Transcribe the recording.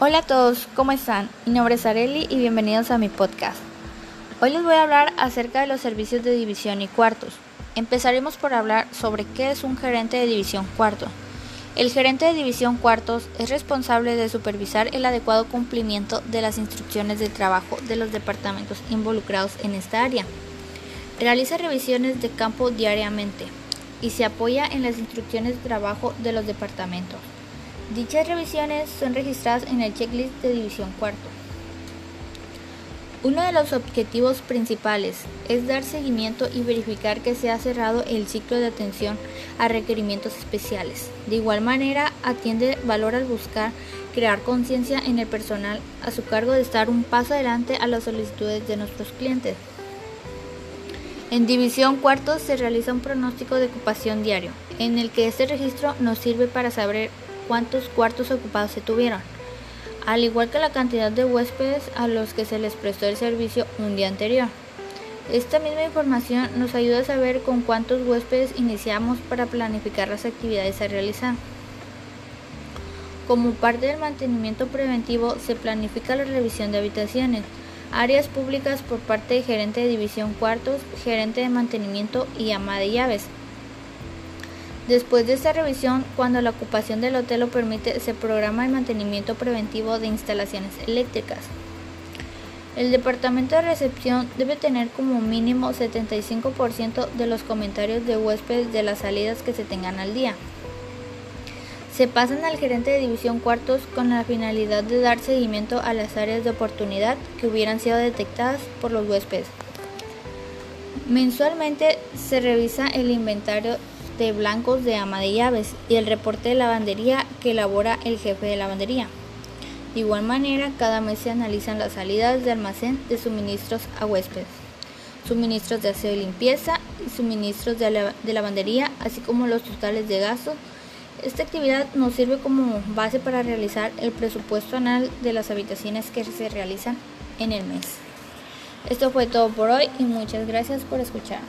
Hola a todos, ¿cómo están? Mi nombre es Areli y bienvenidos a mi podcast. Hoy les voy a hablar acerca de los servicios de división y cuartos. Empezaremos por hablar sobre qué es un gerente de división cuarto. El gerente de división cuartos es responsable de supervisar el adecuado cumplimiento de las instrucciones de trabajo de los departamentos involucrados en esta área. Realiza revisiones de campo diariamente y se apoya en las instrucciones de trabajo de los departamentos. Dichas revisiones son registradas en el checklist de división cuarto. Uno de los objetivos principales es dar seguimiento y verificar que se ha cerrado el ciclo de atención a requerimientos especiales. De igual manera, atiende valor al buscar crear conciencia en el personal a su cargo de estar un paso adelante a las solicitudes de nuestros clientes. En división cuarto se realiza un pronóstico de ocupación diario, en el que este registro nos sirve para saber cuántos cuartos ocupados se tuvieron, al igual que la cantidad de huéspedes a los que se les prestó el servicio un día anterior. Esta misma información nos ayuda a saber con cuántos huéspedes iniciamos para planificar las actividades a realizar. Como parte del mantenimiento preventivo se planifica la revisión de habitaciones, áreas públicas por parte de gerente de división cuartos, gerente de mantenimiento y ama de llaves. Después de esta revisión, cuando la ocupación del hotel lo permite, se programa el mantenimiento preventivo de instalaciones eléctricas. El departamento de recepción debe tener como mínimo 75% de los comentarios de huéspedes de las salidas que se tengan al día. Se pasan al gerente de división cuartos con la finalidad de dar seguimiento a las áreas de oportunidad que hubieran sido detectadas por los huéspedes. Mensualmente se revisa el inventario de blancos de ama de llaves y el reporte de lavandería que elabora el jefe de lavandería. De igual manera, cada mes se analizan las salidas de almacén de suministros a huéspedes, suministros de aseo y limpieza y suministros de, de lavandería, así como los totales de gastos esta actividad nos sirve como base para realizar el presupuesto anual de las habitaciones que se realizan en el mes. Esto fue todo por hoy y muchas gracias por escuchar.